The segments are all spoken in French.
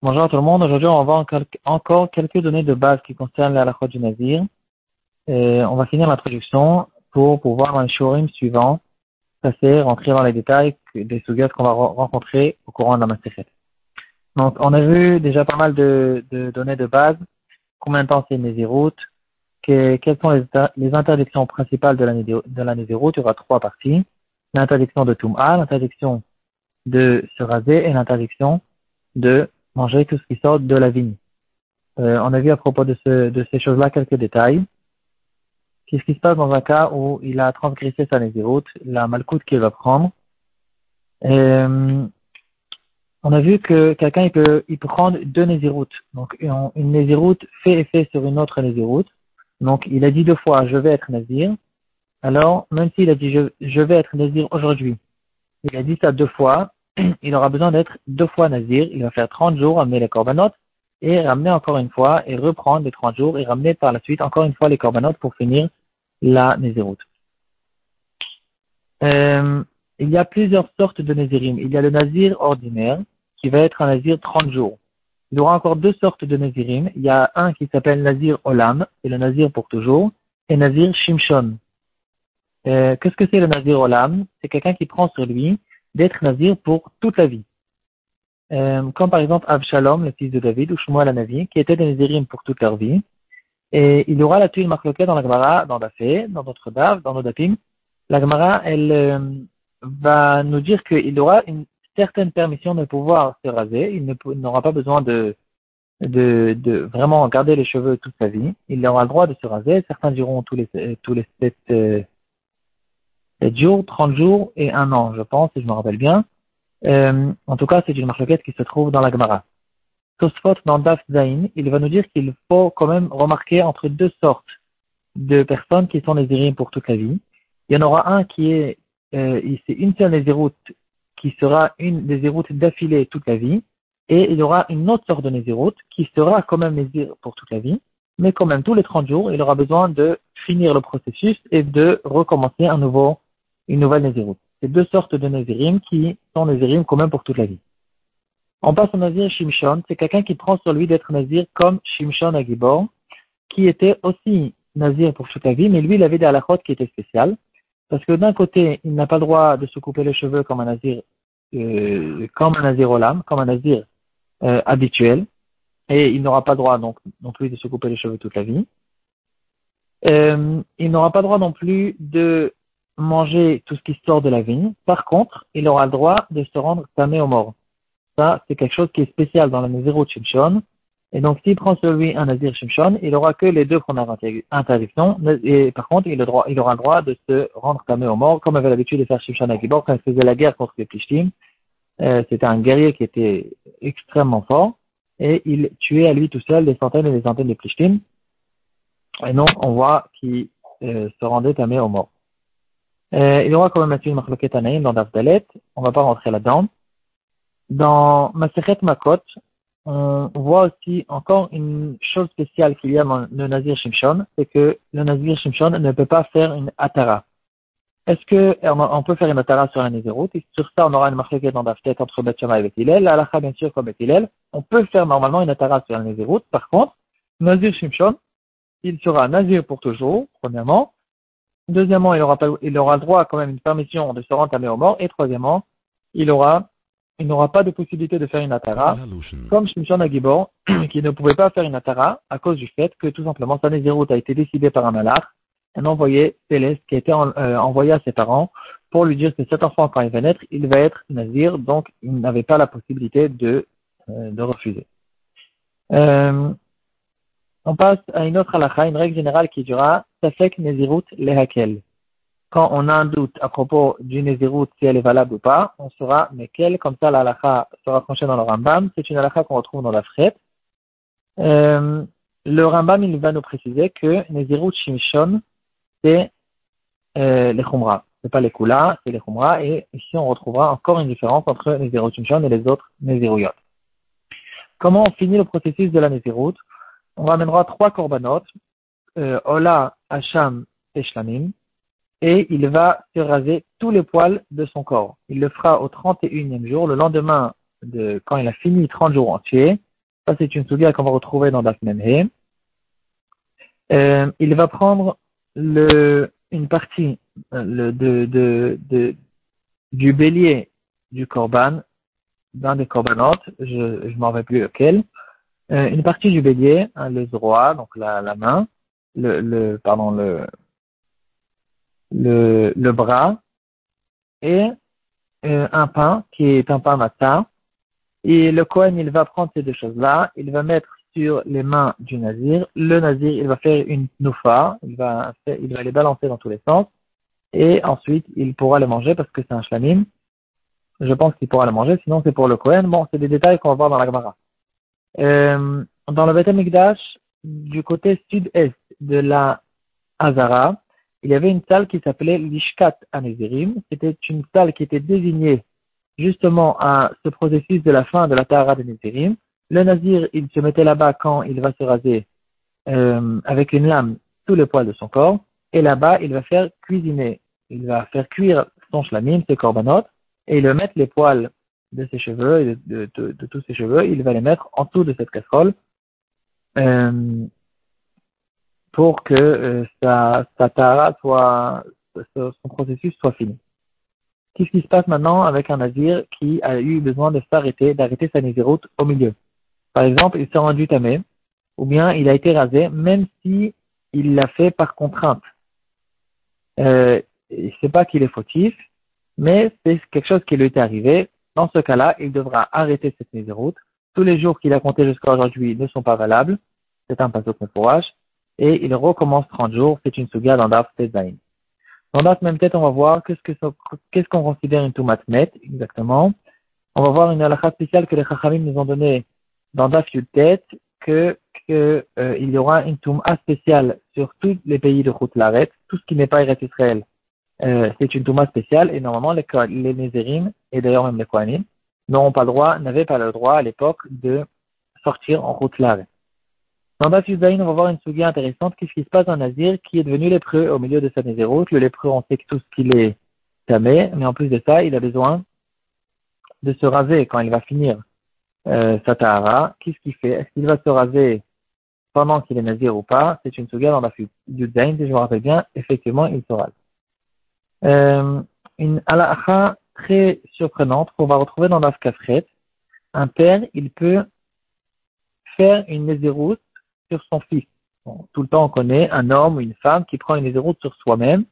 Bonjour tout le monde. Aujourd'hui, on va encore quelques données de base qui concernent la du Nazir. Et on va finir l'introduction pour pouvoir dans les showrooms suivants passer, rentrer dans les détails des sujets qu'on va rencontrer au courant de la Masterchet. Donc, on a vu déjà pas mal de, données de base. Combien de temps c'est une que, Quelles sont les, interdictions principales de la, de la Il y aura trois parties. L'interdiction de Tum'a, l'interdiction de se raser et l'interdiction de manger tout ce qui sort de la vigne. Euh, on a vu à propos de, ce, de ces choses-là quelques détails. Qu'est-ce qui se passe dans un cas où il a transgressé sa nésiroute, la malcoute qu'il va prendre? Euh, On a vu que quelqu'un il peut, il peut prendre deux nésiroutes. Donc une, une fait effet sur une autre nésiroute. Donc il a dit deux fois je vais être nazir. Alors même s'il a dit je, je vais être nazir aujourd'hui, il a dit ça deux fois, il aura besoin d'être deux fois nazir. Il va faire 30 jours, amener les corbanotes et ramener encore une fois et reprendre les 30 jours et ramener par la suite encore une fois les corbanotes pour finir la naziroute. Euh, il y a plusieurs sortes de nazirim. Il y a le nazir ordinaire qui va être un nazir 30 jours. Il y aura encore deux sortes de nazirim. Il y a un qui s'appelle nazir olam, c'est le nazir pour toujours, et nazir shimshon. Euh, qu'est-ce que c'est le nazir olam? C'est quelqu'un qui prend sur lui d'être nazir pour toute la vie. Euh, comme par exemple Avshalom, le fils de David, ou Shmuel Anavi, qui étaient des nazirim pour toute leur vie. Et il aura la tuile marquée dans la Gemara, dans Dafé, dans notre Dav, dans nos Dapim. La Gemara, elle euh, va nous dire qu'il aura une certaine permission de pouvoir se raser. Il n'aura pas besoin de, de, de, vraiment garder les cheveux toute sa vie. Il aura le droit de se raser. Certains diront tous les, tous les sept, euh, 7 jours, 30 jours et un an, je pense, si je me rappelle bien. Euh, en tout cas, c'est une marloquette qui se trouve dans la Gemara. Tosfot, dans Daf Zain, il va nous dire qu'il faut quand même remarquer entre deux sortes de personnes qui sont les pour toute la vie. Il y en aura un qui est, euh, c'est une seule Nézéroute qui sera une Nézéroute d'affilée toute la vie. Et il y aura une autre sorte de Nézéroute qui sera quand même Nézir pour toute la vie. Mais quand même, tous les 30 jours, il aura besoin de finir le processus et de recommencer un nouveau une nouvelle Nézirut. C'est deux sortes de Nézirim qui sont Nézirim communs pour toute la vie. On passe au Nazir Shimshon, c'est quelqu'un qui prend sur lui d'être Nazir comme Shimshon Agibor, qui était aussi Nazir pour toute la vie, mais lui, il avait des halakhot qui étaient spéciales. Parce que d'un côté, il n'a pas le droit de se couper les cheveux comme un Nazir, euh, comme un Nazir Olam, comme un Nazir euh, habituel. Et il n'aura pas le droit donc, non plus de se couper les cheveux toute la vie. Euh, il n'aura pas le droit non plus de manger tout ce qui sort de la vigne. Par contre, il aura le droit de se rendre tamé au mort. Ça, c'est quelque chose qui est spécial dans la Naziro Shimshon. Et donc, s'il prend sur lui un Nazir Shimshon, il aura que les deux premières interdictions. Et par contre, il, aura le droit de se rendre tamé au mort, comme avait l'habitude de faire Shimshon à Gibor quand il faisait la guerre contre les Plishtim. Euh, c'était un guerrier qui était extrêmement fort. Et il tuait à lui tout seul des centaines et des centaines de Plishtim. Et non, on voit qu'il euh, se rendait tamé au mort. Euh, il y aura quand même une marloquette anaïm dans Dafdalet. On va pas rentrer là-dedans. Dans Maseret Makot, on voit aussi encore une chose spéciale qu'il y a dans le Nazir Shimshon, c'est que le Nazir Shimshon ne peut pas faire une Atara. Est-ce que on peut faire une Atara sur la Nézirut Et sur ça, on aura une marloquette dans Dafdalet entre Betchama et Bethilel. La bien sûr, comme Bethilel. On peut faire normalement une Atara sur la Nézirut. Par contre, Nazir Shimshon, il sera Nazir pour toujours, premièrement. Deuxièmement, il aura, pas, il aura le droit quand même une permission de se rentamer au mort. Et troisièmement, il aura, il n'aura pas de possibilité de faire une atara, comme Shimshon Agibor, qui ne pouvait pas faire une atara à cause du fait que tout simplement sa Nézirut a été décidée par un malach, un envoyé céleste qui a été euh, envoyé à ses parents pour lui dire que cet enfant, quand il va naître, il va être nazir, donc il n'avait pas la possibilité de, euh, de refuser. Euh, on passe à une autre halakha, une règle générale qui dira. Quand on a un doute à propos du Nezirut, si elle est valable ou pas, on saura mais quelle, comme ça la sera tranchée dans le Rambam. C'est une halakha qu'on retrouve dans la fret. Euh, le Rambam, il va nous préciser que Nezirut Shimshon, c'est euh, les Khumra. C'est pas les Kula, c'est les Khumra. Et ici, on retrouvera encore une différence entre Nezirut Shimshon et les autres Neziruyot. Comment on finit le processus de la Nezirut on ramènera trois korbanot, euh, Ola, Hacham et Shlamim. et il va se raser tous les poils de son corps. Il le fera au 31e jour, le lendemain de quand il a fini 30 jours entiers. Ça, c'est une souga qu'on va retrouver dans Daf euh, il va prendre le, une partie euh, le, de, de, du bélier du corban, d'un des corbanotes, je ne m'en rappelle plus lequel, euh, une partie du bélier, hein, le droit, donc la, la main, le, le, pardon, le, le, le bras, et euh, un pain qui est un pain matin. Et le Kohen, il va prendre ces deux choses-là, il va mettre sur les mains du Nazir. Le Nazir, il va faire une noufa, il va, il va les balancer dans tous les sens, et ensuite, il pourra les manger parce que c'est un shlamim. Je pense qu'il pourra le manger, sinon c'est pour le Kohen. Bon, c'est des détails qu'on va voir dans la Gemara. Euh, dans le Beth Amikdash, du côté sud-est de la Hazara, il y avait une salle qui s'appelait l'Ishkat Anezirim. C'était une salle qui était désignée justement à ce processus de la fin de la Tahara de Nézirim. Le Nazir, il se mettait là-bas quand il va se raser euh, avec une lame tous les poils de son corps. Et là-bas, il va faire cuisiner, il va faire cuire son shlamim, ses corbanotes, et il va mettre les poils de ses cheveux et de, tous ses cheveux, il va les mettre en dessous de cette casserole euh, pour que euh, sa, sa tara soit, son processus soit fini. Qu'est-ce qui se passe maintenant avec un nazir qui a eu besoin de s'arrêter, d'arrêter sa naziroute au milieu? Par exemple, il s'est rendu tamé, ou bien il a été rasé, même si il l'a fait par contrainte. Euh, sait pas qu'il est fautif, mais c'est quelque chose qui lui est arrivé. Dans ce cas-là, il devra arrêter cette naziroute. Tous les jours qu'il a compté jusqu'à aujourd'hui ne sont pas valables. C'est un passeau de fourrage. Et il recommence 30 jours. C'est une souga dans Daf Tezain. Dans Daf même tête, on va voir qu'est-ce qu'on considère une toumatmet exactement. On va voir une halakha spéciale que les chachamim nous ont donnée dans Daf tête que qu'il euh, y aura une touma spéciale sur tous les pays de Laret, tout ce qui n'est pas Israël. Euh, c'est une touma spéciale et normalement les, les Nézérim et d'ailleurs même les Kohanim n'auront pas le droit, n'avaient pas le droit à l'époque de sortir en route Laret. Dans Daf on va voir une souga intéressante. Qu'est-ce qui se passe en Nazir qui est devenu lépreux au milieu de sa Nézéroute Le lépreux, on sait que tout ce qu'il est tamé, mais en plus de ça, il a besoin de se raser quand il va finir euh, sa tahara. Qu'est-ce qu'il fait? Est-ce qu'il va se raser pendant qu'il est nazir ou pas, c'est une souga dans du Zain, si je me rappelle bien, effectivement, il se rase. Euh, une très surprenante qu'on va retrouver dans la Kafret. Un père, il peut faire une nézéroute sur son fils. tout le temps, on connaît un homme ou une femme qui prend une nézéroute sur soi-même.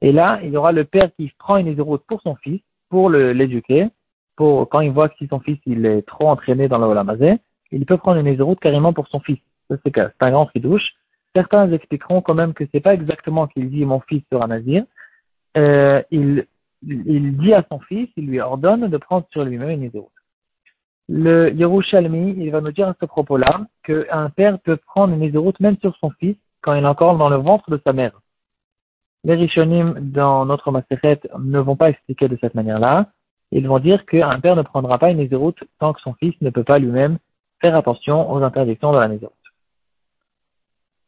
Et là, il y aura le père qui prend une nézéroute pour son fils, pour l'éduquer, pour quand il voit que si son fils il est trop entraîné dans le Olamazé, il peut prendre une nézéroute carrément pour son fils c'est un grand fidouche. Certains expliqueront quand même que c'est pas exactement qu'il dit mon fils sera nazir. Euh, il, il dit à son fils, il lui ordonne de prendre sur lui-même une nézirut. Le Yerushalmi, il va nous dire à ce propos-là qu'un père peut prendre une nézirut même sur son fils quand il est encore dans le ventre de sa mère. Les Rishonim, dans notre Maseret, ne vont pas expliquer de cette manière-là. Ils vont dire qu'un père ne prendra pas une nézirut tant que son fils ne peut pas lui-même faire attention aux interdictions de la nézirut.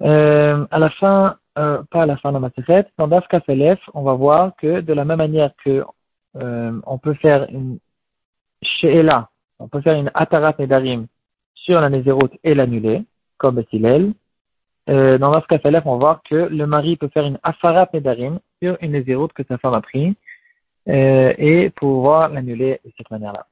Euh, à la fin, euh, pas à la fin de ma dans Daf Kafelef, on va voir que de la même manière que euh, on peut faire une she'ela, on peut faire une atarat nedarim sur la nézéroute et l'annuler, comme Bethilel. Euh, dans Daf Kafelef, on va voir que le mari peut faire une afarat nedarim sur une nézéroute que sa femme a pris, euh, et pouvoir l'annuler de cette manière-là.